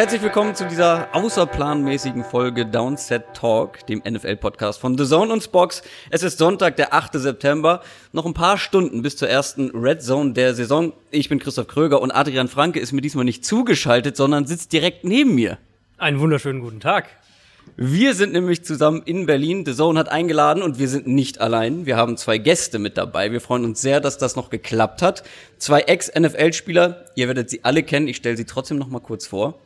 Herzlich willkommen zu dieser außerplanmäßigen Folge Downset Talk, dem NFL-Podcast von The Zone und Spox. Es ist Sonntag, der 8. September. Noch ein paar Stunden bis zur ersten Red Zone der Saison. Ich bin Christoph Kröger und Adrian Franke ist mir diesmal nicht zugeschaltet, sondern sitzt direkt neben mir. Einen wunderschönen guten Tag. Wir sind nämlich zusammen in Berlin. The Zone hat eingeladen und wir sind nicht allein. Wir haben zwei Gäste mit dabei. Wir freuen uns sehr, dass das noch geklappt hat. Zwei Ex-NFL-Spieler. Ihr werdet sie alle kennen. Ich stelle sie trotzdem noch mal kurz vor.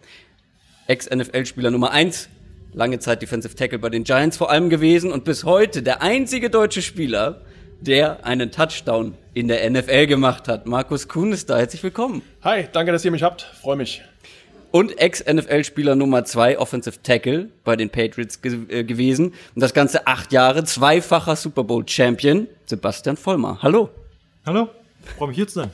Ex-NFL-Spieler Nummer eins, lange Zeit Defensive Tackle bei den Giants vor allem gewesen und bis heute der einzige deutsche Spieler, der einen Touchdown in der NFL gemacht hat. Markus Kuhn ist da. Herzlich willkommen. Hi, danke, dass ihr mich habt. Freue mich. Und Ex-NFL-Spieler Nummer zwei, Offensive Tackle bei den Patriots ge äh, gewesen. Und das Ganze acht Jahre, zweifacher Super Bowl-Champion, Sebastian Vollmer. Hallo. Hallo, freue mich hier zu sein.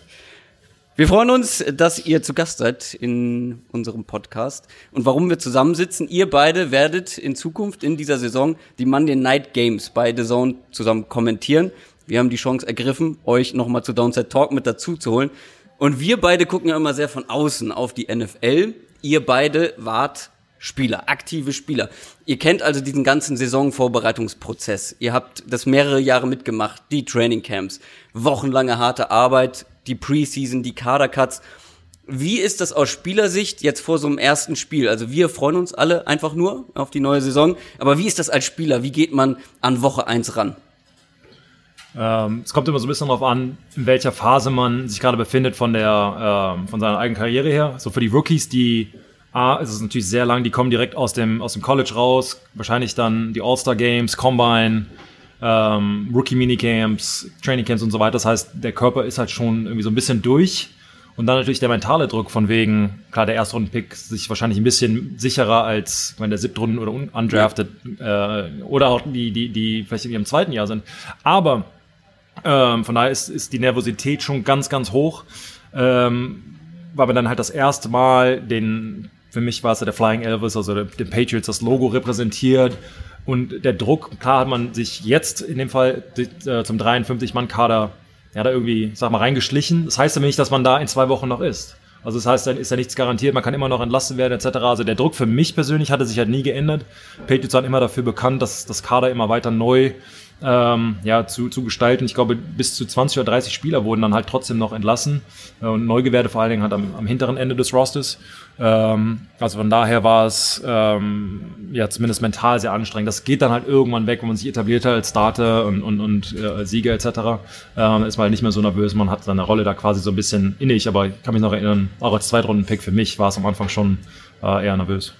Wir freuen uns, dass ihr zu Gast seid in unserem Podcast. Und warum wir zusammensitzen, ihr beide werdet in Zukunft in dieser Saison die Monday Night Games bei The Zone zusammen kommentieren. Wir haben die Chance ergriffen, euch nochmal zu Downside Talk mit dazu zu holen. Und wir beide gucken ja immer sehr von außen auf die NFL. Ihr beide wart Spieler, aktive Spieler. Ihr kennt also diesen ganzen Saisonvorbereitungsprozess. Ihr habt das mehrere Jahre mitgemacht, die Trainingcamps, wochenlange harte Arbeit, die Preseason, die Kadercuts. Wie ist das aus Spielersicht jetzt vor so einem ersten Spiel? Also wir freuen uns alle einfach nur auf die neue Saison. Aber wie ist das als Spieler? Wie geht man an Woche eins ran? Ähm, es kommt immer so ein bisschen darauf an, in welcher Phase man sich gerade befindet von der äh, von seiner eigenen Karriere her. So für die Rookies, die A, ist es natürlich sehr lang, die kommen direkt aus dem aus dem College raus, wahrscheinlich dann die All-Star Games, Combine, ähm, Rookie-Minicamps, Trainingcamps und so weiter. Das heißt, der Körper ist halt schon irgendwie so ein bisschen durch. Und dann natürlich der mentale Druck von wegen, klar, der Erstrunden-Pick sich wahrscheinlich ein bisschen sicherer als wenn der Siebtrunden oder undrafted äh, oder auch die, die, die vielleicht in ihrem zweiten Jahr sind. Aber ähm, von daher ist, ist die Nervosität schon ganz, ganz hoch, ähm, weil man dann halt das erste Mal den, für mich war es ja der Flying Elvis, also den Patriots, das Logo repräsentiert und der Druck, klar hat man sich jetzt in dem Fall äh, zum 53-Mann-Kader ja, da irgendwie, sag mal, reingeschlichen. Das heißt aber nicht, dass man da in zwei Wochen noch ist. Also das heißt, dann ist ja nichts garantiert, man kann immer noch entlassen werden etc. Also der Druck für mich persönlich hatte sich halt nie geändert. Patriots waren immer dafür bekannt, dass das Kader immer weiter neu ähm, ja, zu, zu gestalten. Ich glaube, bis zu 20 oder 30 Spieler wurden dann halt trotzdem noch entlassen. Äh, und Neugewährte vor allen Dingen halt am, am hinteren Ende des Rosters. Ähm, also von daher war es ähm, ja zumindest mental sehr anstrengend. Das geht dann halt irgendwann weg, wenn man sich etabliert hat als Starter und, und, und äh, Sieger etc. Ähm, ist man halt nicht mehr so nervös. Man hat seine Rolle da quasi so ein bisschen innig. Aber ich kann mich noch erinnern, auch als Zweitrunden-Pick für mich war es am Anfang schon äh, eher nervös.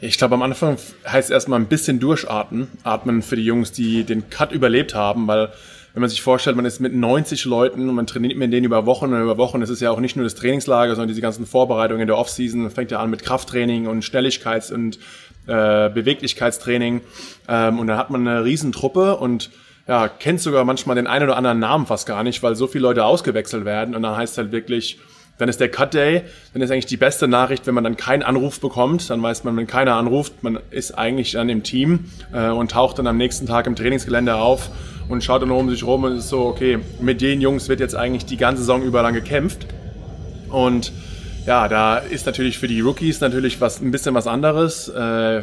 Ich glaube, am Anfang heißt erstmal ein bisschen durchatmen. Atmen für die Jungs, die den Cut überlebt haben, weil wenn man sich vorstellt, man ist mit 90 Leuten und man trainiert mit denen über Wochen und über Wochen. Es ist ja auch nicht nur das Trainingslager, sondern diese ganzen Vorbereitungen in der Offseason. Fängt ja an mit Krafttraining und Schnelligkeits- und äh, Beweglichkeitstraining. Ähm, und dann hat man eine Riesentruppe und ja, kennt sogar manchmal den einen oder anderen Namen fast gar nicht, weil so viele Leute ausgewechselt werden. Und dann heißt halt wirklich, dann ist der Cut Day, dann ist eigentlich die beste Nachricht, wenn man dann keinen Anruf bekommt, dann weiß man, wenn keiner anruft, man ist eigentlich dann im Team äh, und taucht dann am nächsten Tag im Trainingsgelände auf und schaut dann um sich rum und ist so, okay, mit den Jungs wird jetzt eigentlich die ganze Saison über lang gekämpft und ja, da ist natürlich für die Rookies natürlich was ein bisschen was anderes. Äh,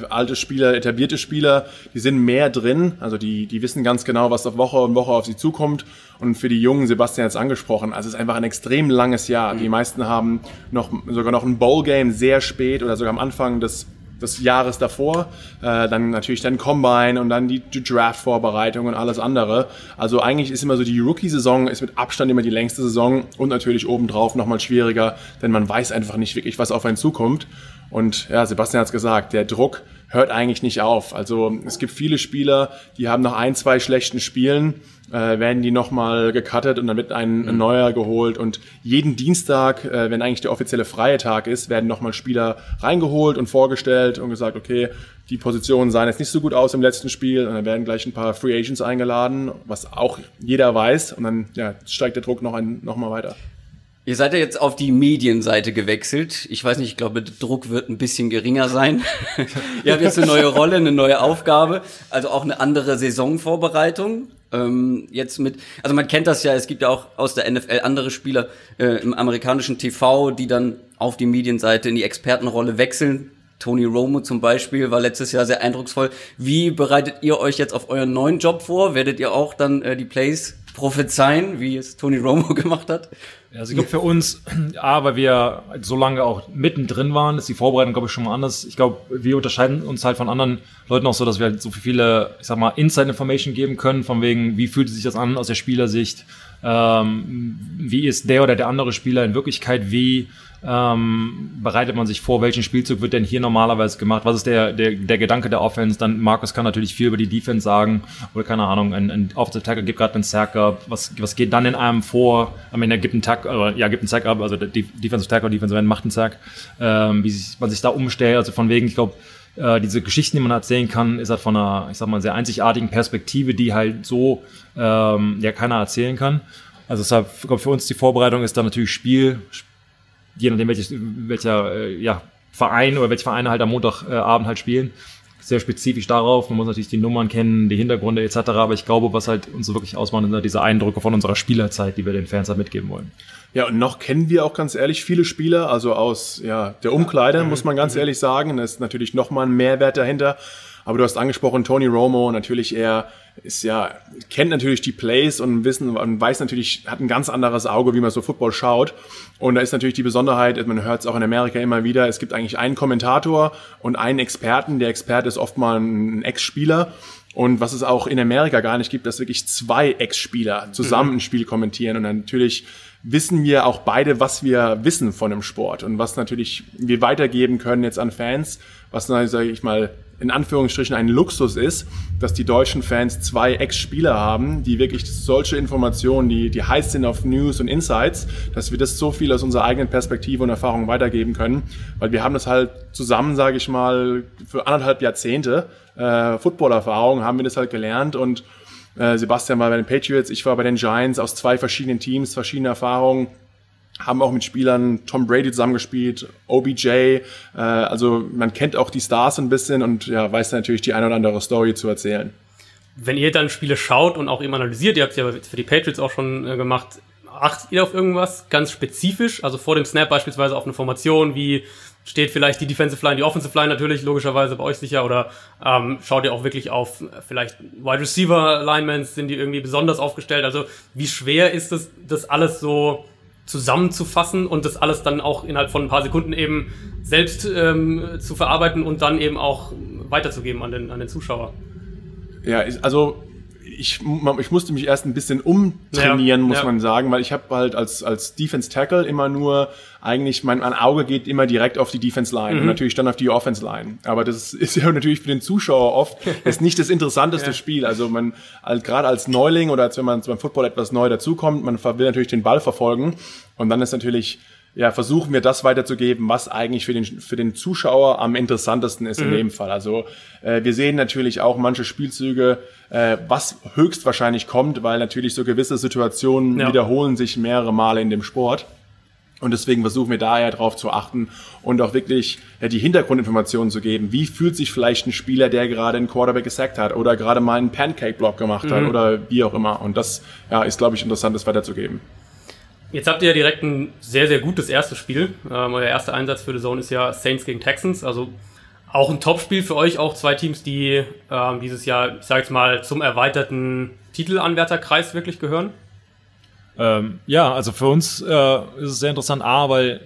alte Spieler, etablierte Spieler, die sind mehr drin, also die, die wissen ganz genau, was auf Woche und Woche auf sie zukommt. Und für die Jungen, Sebastian hat es angesprochen, also es ist einfach ein extrem langes Jahr. Die meisten haben noch sogar noch ein Bowl-Game sehr spät oder sogar am Anfang des des Jahres davor, äh, dann natürlich dann Combine und dann die, Draft-Vorbereitung und alles andere. Also eigentlich ist immer so die Rookie-Saison ist mit Abstand immer die längste Saison und natürlich obendrauf nochmal schwieriger, denn man weiß einfach nicht wirklich, was auf einen zukommt. Und ja, Sebastian hat es gesagt, der Druck hört eigentlich nicht auf. Also es gibt viele Spieler, die haben nach ein, zwei schlechten Spielen äh, werden die nochmal gecuttet und dann wird ein, ein, neuer geholt. Und jeden Dienstag, äh, wenn eigentlich der offizielle freie Tag ist, werden nochmal Spieler reingeholt und vorgestellt und gesagt, okay, die Positionen sahen jetzt nicht so gut aus im letzten Spiel und dann werden gleich ein paar Free Agents eingeladen, was auch jeder weiß und dann ja, steigt der Druck noch, ein, noch mal weiter. Ihr seid ja jetzt auf die Medienseite gewechselt. Ich weiß nicht, ich glaube, der Druck wird ein bisschen geringer sein. Ihr habt jetzt eine neue Rolle, eine neue Aufgabe, also auch eine andere Saisonvorbereitung. Ähm, jetzt mit, also man kennt das ja, es gibt ja auch aus der NFL andere Spieler äh, im amerikanischen TV, die dann auf die Medienseite in die Expertenrolle wechseln. Tony Romo zum Beispiel war letztes Jahr sehr eindrucksvoll. Wie bereitet ihr euch jetzt auf euren neuen Job vor? Werdet ihr auch dann äh, die Plays prophezeien, wie es Tony Romo gemacht hat? Also ich glaube für uns, A, weil wir so lange auch mittendrin waren, ist die Vorbereitung, glaube ich, schon mal anders. Ich glaube, wir unterscheiden uns halt von anderen Leuten auch so, dass wir halt so viele, ich sag mal, Inside-Information geben können, von wegen, wie fühlt sich das an aus der Spielersicht, ähm, wie ist der oder der andere Spieler in Wirklichkeit wie, ähm, bereitet man sich vor, welchen Spielzug wird denn hier normalerweise gemacht? Was ist der, der, der Gedanke der Offense? Dann Markus kann natürlich viel über die Defense sagen oder keine Ahnung, ein, ein Offensive Tackle gibt gerade einen Sack up. Was, was geht dann in einem vor? Ich meine, er gibt einen Tack, äh, ja, gibt einen Sack up, also der Defensive Tackle, Defensive End macht einen Sack. Ähm, wie sich, man sich da umstellt, also von wegen, ich glaube, äh, diese Geschichten, die man erzählen kann, ist halt von einer, ich sag mal, sehr einzigartigen Perspektive, die halt so ähm, ja keiner erzählen kann. Also deshalb, glaube, für uns die Vorbereitung ist da natürlich Spiel, je nachdem welches, welcher äh, ja, Verein oder welche Vereine halt am Montagabend halt spielen. Sehr spezifisch darauf. Man muss natürlich die Nummern kennen, die Hintergründe etc. Aber ich glaube, was halt uns so wirklich ausmacht, sind halt diese Eindrücke von unserer Spielerzeit, die wir den Fans halt mitgeben wollen. Ja, und noch kennen wir auch ganz ehrlich viele Spieler, also aus ja, der Umkleide, muss man ganz ehrlich sagen. Da ist natürlich nochmal ein Mehrwert dahinter. Aber du hast angesprochen, Tony Romo, natürlich er ist ja, kennt natürlich die Plays und wissen und weiß natürlich, hat ein ganz anderes Auge, wie man so Football schaut. Und da ist natürlich die Besonderheit, man hört es auch in Amerika immer wieder, es gibt eigentlich einen Kommentator und einen Experten. Der Experte ist oft mal ein Ex-Spieler. Und was es auch in Amerika gar nicht gibt, dass wirklich zwei Ex-Spieler zusammen mhm. ein Spiel kommentieren. Und dann natürlich wissen wir auch beide, was wir wissen von dem Sport und was natürlich wir weitergeben können jetzt an Fans, was, sage ich mal, in Anführungsstrichen ein Luxus ist, dass die deutschen Fans zwei Ex-Spieler haben, die wirklich solche Informationen, die, die heiß sind auf News und Insights, dass wir das so viel aus unserer eigenen Perspektive und Erfahrung weitergeben können, weil wir haben das halt zusammen, sage ich mal, für anderthalb Jahrzehnte äh, Football-Erfahrung haben wir das halt gelernt und äh, Sebastian war bei den Patriots, ich war bei den Giants aus zwei verschiedenen Teams, verschiedene Erfahrungen haben auch mit Spielern Tom Brady zusammengespielt, OBJ, äh, also man kennt auch die Stars ein bisschen und ja, weiß natürlich die eine oder andere Story zu erzählen. Wenn ihr dann Spiele schaut und auch eben analysiert, ihr habt es ja für die Patriots auch schon äh, gemacht, achtet ihr auf irgendwas ganz spezifisch? Also vor dem Snap beispielsweise auf eine Formation, wie steht vielleicht die Defensive Line, die Offensive Line natürlich logischerweise bei euch sicher oder ähm, schaut ihr auch wirklich auf äh, vielleicht Wide Receiver Linemans, sind die irgendwie besonders aufgestellt? Also wie schwer ist es, das alles so zusammenzufassen und das alles dann auch innerhalb von ein paar Sekunden eben selbst ähm, zu verarbeiten und dann eben auch weiterzugeben an den, an den Zuschauer. Ja, also ich, ich musste mich erst ein bisschen umtrainieren, ja, muss ja. man sagen, weil ich habe halt als, als Defense Tackle immer nur eigentlich, mein, mein Auge geht immer direkt auf die Defense Line mhm. und natürlich dann auf die Offense Line. Aber das ist ja natürlich für den Zuschauer oft ist nicht das interessanteste ja. Spiel. Also man, halt, gerade als Neuling oder als wenn man beim Football etwas neu dazukommt, man will natürlich den Ball verfolgen und dann ist natürlich ja, versuchen wir das weiterzugeben, was eigentlich für den, für den Zuschauer am interessantesten ist mhm. in dem Fall. Also äh, wir sehen natürlich auch manche Spielzüge, äh, was höchstwahrscheinlich kommt, weil natürlich so gewisse Situationen ja. wiederholen sich mehrere Male in dem Sport. Und deswegen versuchen wir daher darauf zu achten und auch wirklich ja, die Hintergrundinformationen zu geben. Wie fühlt sich vielleicht ein Spieler, der gerade einen Quarterback gesackt hat oder gerade mal einen Pancake-Block gemacht mhm. hat oder wie auch immer. Und das ja, ist, glaube ich, interessant, das weiterzugeben. Jetzt habt ihr ja direkt ein sehr, sehr gutes erstes Spiel. Ähm, euer erster Einsatz für die Zone ist ja Saints gegen Texans. Also auch ein Top-Spiel für euch, auch zwei Teams, die ähm, dieses Jahr, ich sag jetzt mal, zum erweiterten Titelanwärterkreis wirklich gehören. Ähm, ja, also für uns äh, ist es sehr interessant, A, weil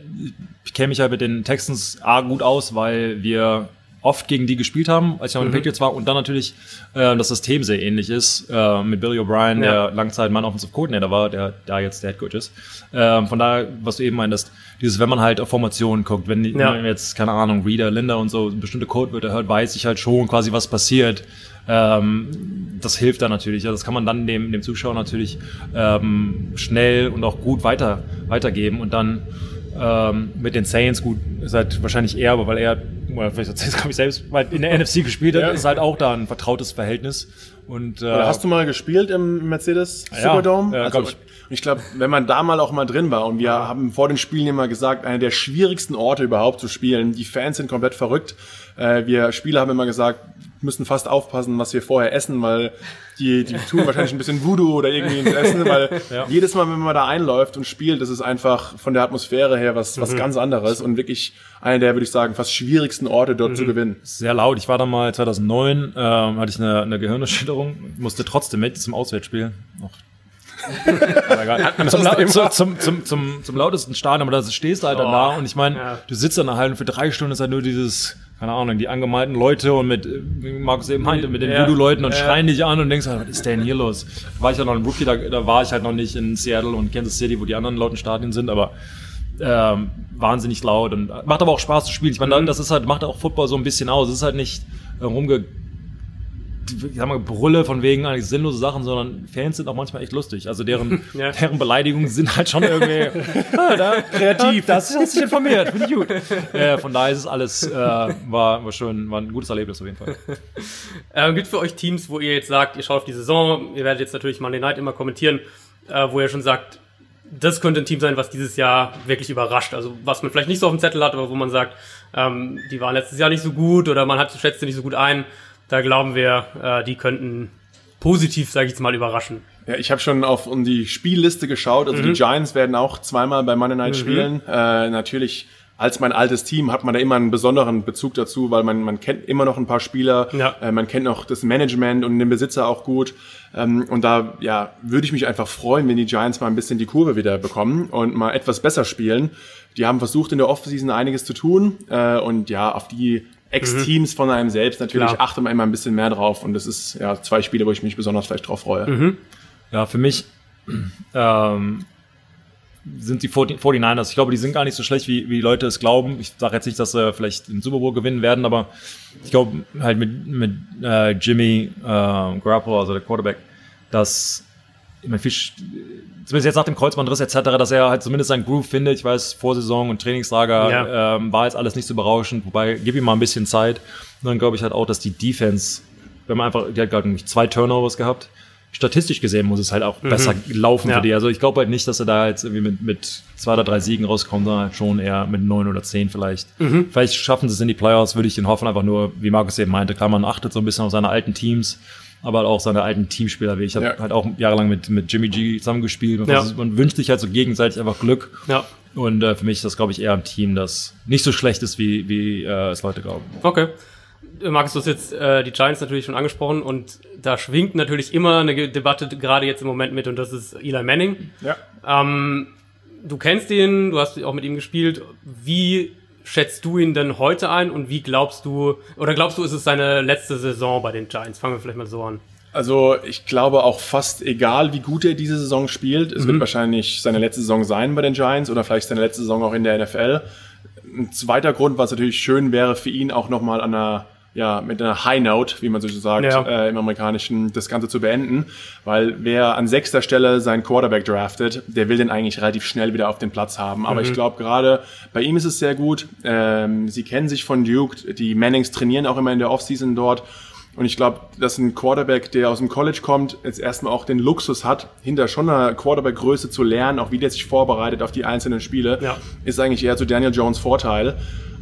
ich kenne mich ja mit den Texans A gut aus, weil wir oft gegen die gespielt haben, als ich noch mit den mhm. Patriots war. Und dann natürlich äh, das System sehr ähnlich ist äh, mit Billy O'Brien, ja. der Langzeit Mann Offensive Coordinator war, der da jetzt der Head Coach ist. Ähm, von daher, was du eben meintest, dieses, wenn man halt auf Formationen guckt, wenn, ja. wenn jetzt, keine Ahnung, Reader, Linda und so bestimmte Codewörter hört, weiß ich halt schon quasi, was passiert. Ähm, das hilft dann natürlich. Ja, das kann man dann dem, dem Zuschauer natürlich ähm, schnell und auch gut weiter, weitergeben und dann ähm, mit den Saints, gut, ist halt wahrscheinlich eher, aber weil er, oder vielleicht erzählst du, ich selbst, weil in der NFC gespielt hat, ja. ist halt auch da ein vertrautes Verhältnis. Und, äh, Oder hast du mal gespielt im Mercedes Superdome? ja, also, glaub ich. ich glaube, wenn man da mal auch mal drin war und wir haben vor den Spielen immer gesagt, einer der schwierigsten Orte überhaupt zu spielen. Die Fans sind komplett verrückt. Äh, wir Spieler haben immer gesagt, müssen fast aufpassen, was wir vorher essen, weil die, die tun wahrscheinlich ein bisschen Voodoo oder irgendwie ins Essen, weil jedes Mal, wenn man da einläuft und spielt, das ist einfach von der Atmosphäre her was, was ganz anderes und wirklich einer der, würde ich sagen, fast schwierigsten Orte dort zu gewinnen. sehr laut. Ich war da mal 2009, ähm, hatte ich eine, eine Gehirnerschütterung, musste trotzdem mit zum Auswärtsspiel. Noch. Egal. zum, lau- zu- zum, zum, zum, zum lautesten Stadion, aber da stehst du halt dann da und ich meine, Ja. du sitzt dann halt und für drei Stunden ist halt nur dieses, keine Ahnung, die angemalten Leute und mit, äh, wie Markus eben meinte, mit den Ja. Voodoo-Leuten und Ja. schreien dich an und denkst halt, was ist denn hier los? War ich ja noch ein Rookie, da, da war ich halt noch nicht in Seattle und Kansas City, wo die anderen lauten Stadien sind, aber ähm, wahnsinnig laut und macht aber auch Spaß zu spielen. Ich meine, das ist halt, macht auch Football so ein bisschen aus. Es ist halt nicht äh, rumge ich sag mal, Brülle von wegen eigentlich sinnlose Sachen, sondern Fans sind auch manchmal echt lustig. Also deren, Ja. deren Beleidigungen sind halt schon irgendwie ah, da, kreativ. Das hast dich informiert, finde ich gut. Äh, von daher ist es alles, äh, war, war schön, war ein gutes Erlebnis auf jeden Fall. Ähm, gibt für euch Teams, wo ihr jetzt sagt, ihr schaut auf die Saison, ihr werdet jetzt natürlich Monday Night immer kommentieren, äh, wo ihr schon sagt, das könnte ein Team sein, was dieses Jahr wirklich überrascht. Also was man vielleicht nicht so auf dem Zettel hat, aber wo man sagt, ähm, die waren letztes Jahr nicht so gut oder man hat schätzt sie nicht so gut ein. Da glauben wir, äh, die könnten positiv, sage ich jetzt mal, überraschen. Ja, ich habe schon auf um die Spielliste geschaut. Also die Giants werden auch zweimal bei Monday Night spielen. Äh, natürlich als mein altes Team hat man da immer einen besonderen Bezug dazu, weil man, man kennt immer noch ein paar Spieler, Ja. äh, man kennt noch das Management und den Besitzer auch gut. Ähm, und da ja, würde ich mich einfach freuen, wenn die Giants mal ein bisschen die Kurve wieder bekommen und mal etwas besser spielen. Die haben versucht in der Offseason einiges zu tun äh, und ja, auf die Ex-Teams von einem selbst natürlich Klar. achtet man immer ein bisschen mehr drauf und das ist ja zwei Spiele, wo ich mich besonders vielleicht drauf freue. Ja, für mich ähm, sind die 40 49ers. Ich glaube, die sind gar nicht so schlecht, wie, wie die Leute es glauben. Ich sage jetzt nicht, dass sie vielleicht den Super Bowl gewinnen werden, aber ich glaube halt mit, mit äh, Jimmy äh, Garoppolo, also der Quarterback, dass ich meine, viel, zumindest jetzt nach dem Kreuzbandriss etc., dass er halt zumindest seinen Groove findet. Ich weiß, Vorsaison und Trainingslager Ja. ähm, war jetzt alles nicht so berauschend, wobei, gib ihm mal ein bisschen Zeit. Und dann glaube ich halt auch, dass die Defense, wenn man einfach, die hat gerade zwei Turnovers gehabt, statistisch gesehen muss es halt auch besser laufen Ja. für die. Also ich glaube halt nicht, dass er da jetzt irgendwie mit, mit zwei oder drei Siegen rauskommt, sondern halt schon eher mit neun oder zehn vielleicht. Vielleicht schaffen sie es in die Playoffs, würde ich den hoffen, einfach nur, wie Markus eben meinte, klar, man achtet so ein bisschen auf seine alten Teams, aber halt auch seine alten Teamspieler. Ich habe Ja. halt auch jahrelang mit, mit Jimmy G zusammengespielt. Man, Ja. versucht- man wünscht sich halt so gegenseitig einfach Glück. Ja. Und äh, für mich ist das, glaube ich, eher ein Team, das nicht so schlecht ist, wie, wie äh, es Leute glauben. Okay. Markus, du hast jetzt äh, die Giants natürlich schon angesprochen und da schwingt natürlich immer eine Ge- Debatte gerade jetzt im Moment mit und das ist Eli Manning. Ja. Ähm, du kennst ihn, du hast auch mit ihm gespielt. Wie schätzt du ihn denn heute ein und wie glaubst du, oder glaubst du, ist es seine letzte Saison bei den Giants? Fangen wir vielleicht mal so an. Also ich glaube auch fast egal, wie gut er diese Saison spielt, es wird wahrscheinlich seine letzte Saison sein bei den Giants oder vielleicht seine letzte Saison auch in der NFL. Ein zweiter Grund, was natürlich schön wäre für ihn auch nochmal an einer ja, mit einer High Note, wie man so sagt, Ja. äh, im Amerikanischen, das Ganze zu beenden. Weil wer an sechster Stelle seinen Quarterback draftet, der will den eigentlich relativ schnell wieder auf den Platz haben. Aber ich glaube gerade, bei ihm ist es sehr gut. Ähm, sie kennen sich von Duke, die Mannings trainieren auch immer in der Offseason dort. Und ich glaube, dass ein Quarterback, der aus dem College kommt, jetzt erstmal auch den Luxus hat, hinter schon einer Quarterback-Größe zu lernen, auch wie der sich vorbereitet auf die einzelnen Spiele, Ja. ist eigentlich eher zu Daniel Jones Vorteil.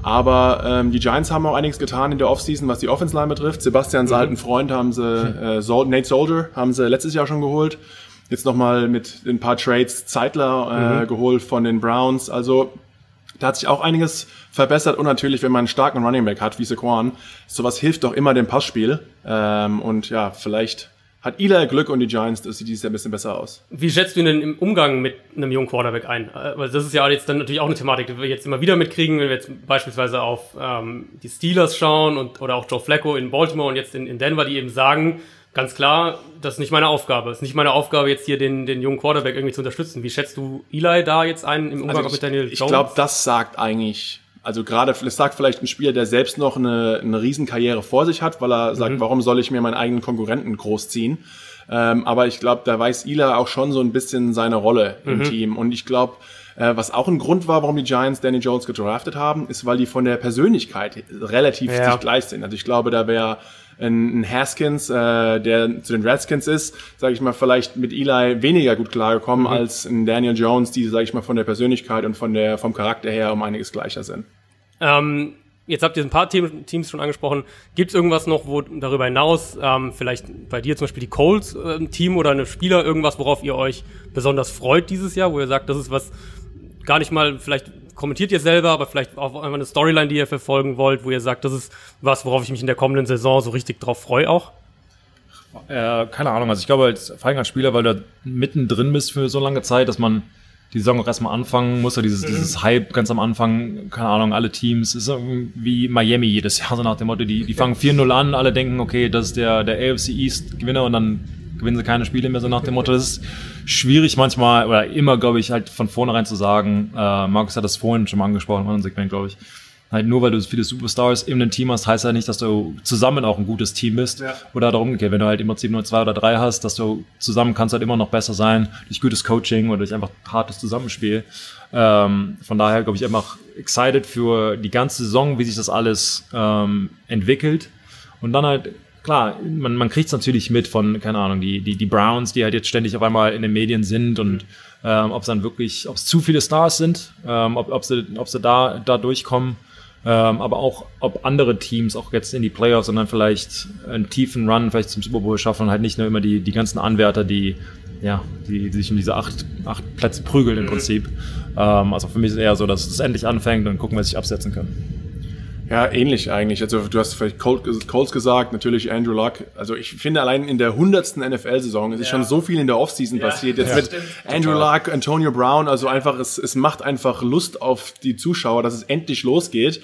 Aber ähm, die Giants haben auch einiges getan in der Offseason, was die Offense Line betrifft. Sebastians alten Freund haben sie, äh, Sol Nate Soldier haben sie letztes Jahr schon geholt. Jetzt nochmal mit ein paar Trades Zeitler äh, geholt von den Browns. Also da hat sich auch einiges verbessert und natürlich, wenn man einen starken Running Back hat, wie Saquon, sowas hilft doch immer dem Passspiel. Ähm, und ja, vielleicht hat Eli Glück und die Giants, das sieht dieses Jahr ein bisschen besser aus. Wie schätzt du ihn denn im Umgang mit einem jungen Quarterback ein? Äh, Weil das ist ja jetzt dann natürlich auch eine Thematik, die wir jetzt immer wieder mitkriegen, wenn wir jetzt beispielsweise auf ähm, die Steelers schauen und oder auch Joe Flacco in Baltimore und jetzt in, in Denver, die eben sagen, ganz klar, das ist nicht meine Aufgabe. Es ist nicht meine Aufgabe, jetzt hier den, den jungen Quarterback irgendwie zu unterstützen. Wie schätzt du Eli da jetzt ein im Umgang Also auch mit Daniel ich Jones? glaube, das sagt eigentlich, also gerade, es sagt vielleicht ein Spieler, der selbst noch eine, eine Riesenkarriere vor sich hat, weil er sagt, warum soll ich mir meinen eigenen Konkurrenten großziehen? Ähm, aber ich glaube, da weiß Ila auch schon so ein bisschen seine Rolle im Team. Und ich glaube, äh, was auch ein Grund war, warum die Giants Danny Jones gedraftet haben, ist, weil die von der Persönlichkeit relativ Ja. sich gleich sind. Also ich glaube, da wäre ein, ein Haskins, äh, der zu den Redskins ist, sage ich mal, vielleicht mit Eli weniger gut klargekommen mhm. als ein Daniel Jones, die, sage ich mal, von der Persönlichkeit und von der vom Charakter her um einiges gleicher sind. Ähm, jetzt habt ihr ein paar Team, Teams schon angesprochen. Gibt es irgendwas noch, wo darüber hinaus, ähm, vielleicht bei dir zum Beispiel die Colts äh, Team oder eine Spieler, irgendwas, worauf ihr euch besonders freut dieses Jahr, wo ihr sagt, das ist was gar nicht mal, vielleicht kommentiert ihr selber, aber vielleicht auch einfach eine Storyline, die ihr verfolgen wollt, wo ihr sagt, das ist was, worauf ich mich in der kommenden Saison so richtig drauf freue auch? Äh, keine Ahnung, also ich glaube als, vor als Spieler, weil du mittendrin bist für so lange Zeit, dass man die Saison auch erstmal anfangen muss, ja dieses, mhm. dieses Hype ganz am Anfang, keine Ahnung, alle Teams, ist wie Miami jedes Jahr, so nach dem Motto, die, die fangen 4-0 an, alle denken, okay, das ist der, der AFC East Gewinner und dann gewinnen sie keine Spiele mehr, so nach dem Motto. Das ist schwierig manchmal, oder immer, glaube ich, halt von vornherein zu sagen, äh, Markus hat das vorhin schon mal angesprochen in unserem Segment, glaube ich, halt nur weil du viele Superstars in einem Team hast, heißt ja nicht, dass du zusammen auch ein gutes Team bist. Ja. Oder darum umgekehrt, wenn du halt immer 7 nur 2 oder 3 hast, dass du zusammen kannst halt immer noch besser sein, durch gutes Coaching oder durch einfach hartes Zusammenspiel. Ähm, von daher, glaube ich, einfach excited für die ganze Saison, wie sich das alles ähm, entwickelt. Und dann halt klar, man, man kriegt es natürlich mit von, keine Ahnung, die, die, die Browns, die halt jetzt ständig auf einmal in den Medien sind und ähm, ob es dann wirklich, ob es zu viele Stars sind, ähm, ob, ob, sie, ob sie da, da durchkommen. Ähm, aber auch, ob andere Teams auch jetzt in die Playoffs und dann vielleicht einen tiefen Run vielleicht zum Super Bowl schaffen und halt nicht nur immer die, die ganzen Anwärter, die, ja, die, die sich um diese acht, acht Plätze prügeln im Prinzip. Ähm, also für mich ist es eher so, dass es endlich anfängt und gucken, wer sich absetzen kann. Ja, ähnlich eigentlich. Also du hast vielleicht Colts gesagt, natürlich Andrew Luck. Also ich finde allein in der hundertsten NFL-Saison, es ist ja. schon so viel in der Offseason ja. passiert. Jetzt ja, mit stimmt. Andrew Luck, Antonio Brown, also einfach, es, es macht einfach Lust auf die Zuschauer, dass es endlich losgeht.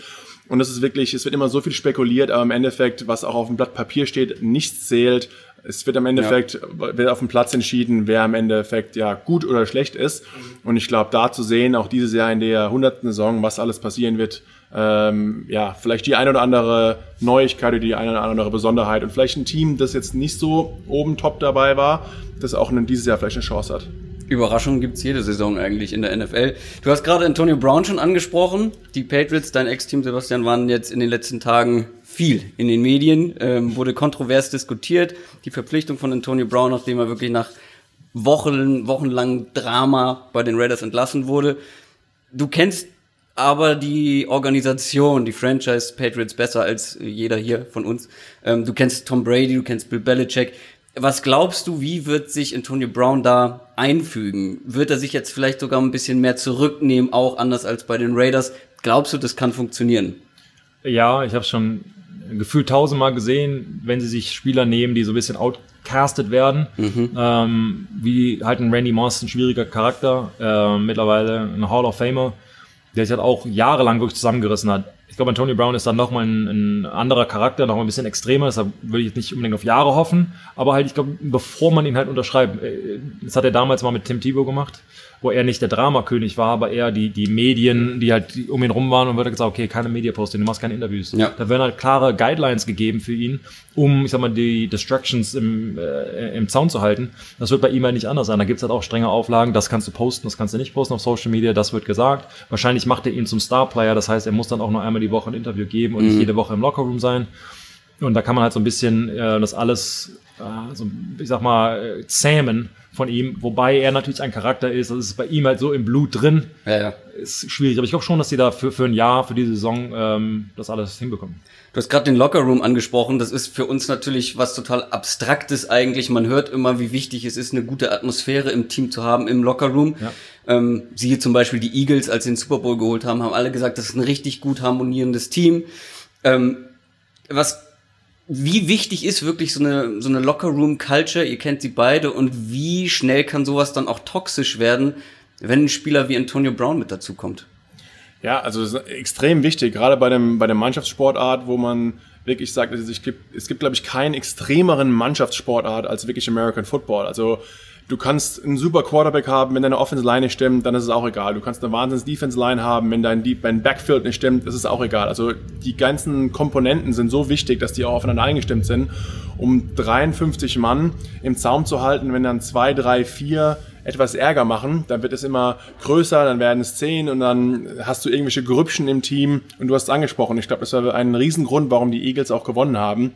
Und es ist wirklich, es wird immer so viel spekuliert, aber im Endeffekt, was auch auf dem Blatt Papier steht, nichts zählt. Es wird am Endeffekt, ja. wird auf dem Platz entschieden, wer im Endeffekt ja gut oder schlecht ist. Und ich glaube, da zu sehen, auch dieses Jahr in der hundertsten Saison, was alles passieren wird, ähm, ja, vielleicht die eine oder andere Neuigkeit oder die eine oder andere Besonderheit und vielleicht ein Team, das jetzt nicht so oben top dabei war, das auch in dieses Jahr vielleicht eine Chance hat. Überraschungen gibt's jede Saison eigentlich in der NFL. Du hast gerade Antonio Brown schon angesprochen. Die Patriots, dein Ex-Team Sebastian, waren jetzt in den letzten Tagen viel in den Medien, ähm, wurde kontrovers diskutiert. Die Verpflichtung von Antonio Brown, nachdem er wirklich nach Wochen, wochenlang Drama bei den Raiders entlassen wurde. Du kennst aber die Organisation, die Franchise Patriots besser als jeder hier von uns. Ähm, du kennst Tom Brady, du kennst Bill Belichick. Was glaubst du, wie wird sich Antonio Brown da einfügen? Wird er sich jetzt vielleicht sogar ein bisschen mehr zurücknehmen, auch anders als bei den Raiders? Glaubst du, das kann funktionieren? Ja, ich habe schon gefühlt tausendmal gesehen, wenn sie sich Spieler nehmen, die so ein bisschen outcastet werden, mhm. ähm, wie halt ein Randy Moss, ein schwieriger Charakter, äh, mittlerweile ein Hall of Famer der sich halt auch jahrelang wirklich zusammengerissen hat. Ich glaube, Antonio Brown ist dann nochmal ein, ein anderer Charakter, nochmal ein bisschen extremer, deshalb würde ich jetzt nicht unbedingt auf Jahre hoffen, aber halt, ich glaube, bevor man ihn halt unterschreibt, äh, das hat er damals mal mit Tim Tebow gemacht, wo er nicht der Dramakönig war, aber eher die, die Medien, die halt um ihn rum waren und wird gesagt, okay, keine Media-Posting, du machst keine Interviews. Ja. Da werden halt klare Guidelines gegeben für ihn, um, ich sag mal, die Distractions im, äh, im Zaun zu halten. Das wird bei ihm halt nicht anders sein. Da gibt's halt auch strenge Auflagen, das kannst du posten, das kannst du nicht posten auf Social Media, das wird gesagt. Wahrscheinlich macht er ihn zum Star-Player, das heißt, er muss dann auch nur einmal die Woche ein Interview geben und mhm. nicht jede Woche im Lockerroom sein. Und da kann man halt so ein bisschen äh, das alles, so, ich sag mal, äh, zähmen von ihm, wobei er natürlich ein Charakter ist, das ist bei ihm halt so im Blut drin. Ja, ja. Ist schwierig, aber ich glaube schon, dass sie da für, für ein Jahr, für diese Saison ähm, das alles hinbekommen. Du hast gerade den Lockerroom angesprochen. Das ist für uns natürlich was total Abstraktes eigentlich. Man hört immer, wie wichtig es ist, eine gute Atmosphäre im Team zu haben, im Lockerroom. Ja. Ähm, siehe zum Beispiel die Eagles, als sie den Super Bowl geholt haben, haben alle gesagt, das ist ein richtig gut harmonierendes Team. Ähm, was wie wichtig ist wirklich so eine, so eine Locker-Room-Culture? Ihr kennt sie beide und wie schnell kann sowas dann auch toxisch werden, wenn ein Spieler wie Antonio Brown mit dazu kommt? Ja, also das ist extrem wichtig, gerade bei dem, bei der Mannschaftssportart, wo man wirklich sagt, es gibt, es gibt, glaube ich, keinen extremeren Mannschaftssportart als wirklich American Football. Also Du kannst einen super Quarterback haben, wenn deine Offense Line nicht stimmt, dann ist es auch egal. Du kannst eine Wahnsinns Defense Line haben, wenn dein, dein Backfield nicht stimmt, ist es auch egal. Also die ganzen Komponenten sind so wichtig, dass die auch aufeinander eingestimmt sind, um 53 Mann im Zaum zu halten, wenn dann zwei, drei, vier etwas Ärger machen, dann wird es immer größer, dann werden es zehn und dann hast du irgendwelche Grüppchen im Team und du hast es angesprochen. Ich glaube, das war ein Riesengrund, warum die Eagles auch gewonnen haben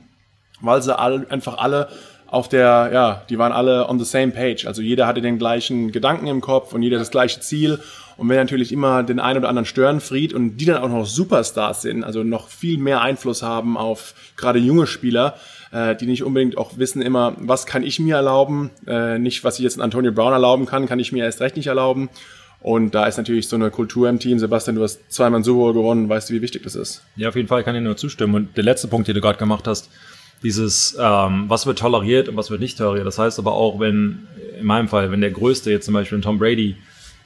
weil sie all, einfach alle auf der, ja, die waren alle on the same page. Also jeder hatte den gleichen Gedanken im Kopf und jeder das gleiche Ziel. Und wenn natürlich immer den einen oder anderen Störenfried und die dann auch noch Superstars sind, also noch viel mehr Einfluss haben auf gerade junge Spieler, äh, die nicht unbedingt auch wissen immer, was kann ich mir erlauben, äh, nicht was ich jetzt Antonio Brown erlauben kann, kann ich mir erst recht nicht erlauben. Und da ist natürlich so eine Kultur im Team. Sebastian, du hast zweimal Super gewonnen, weißt du, wie wichtig das ist. Ja, auf jeden Fall kann ich nur zustimmen. Und der letzte Punkt, den du gerade gemacht hast, dieses, ähm, was wird toleriert und was wird nicht toleriert. Das heißt aber auch, wenn, in meinem Fall, wenn der Größte jetzt zum Beispiel Tom Brady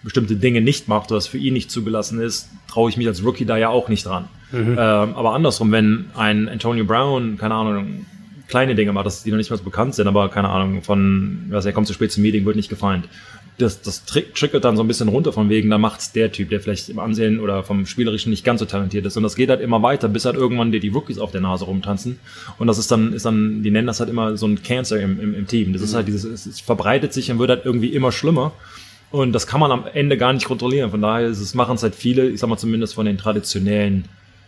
bestimmte Dinge nicht macht, was für ihn nicht zugelassen ist, traue ich mich als Rookie da ja auch nicht dran. Mhm. Ähm, aber andersrum, wenn ein Antonio Brown, keine Ahnung, kleine Dinge macht, die noch nicht mal so bekannt sind, aber keine Ahnung, von, was er kommt zu spät zum Meeting, wird nicht gefeind. Das, das trickert dann so ein bisschen runter von wegen, da macht's der Typ, der vielleicht im Ansehen oder vom Spielerischen nicht ganz so talentiert ist. Und das geht halt immer weiter, bis halt irgendwann die, die Rookies auf der Nase rumtanzen. Und das ist dann, ist dann, die nennen das halt immer so ein Cancer im, im, im Team. Das ist halt dieses, es, es verbreitet sich und wird halt irgendwie immer schlimmer. Und das kann man am Ende gar nicht kontrollieren. Von daher ist es, machen es halt viele, ich sag mal zumindest von den traditionellen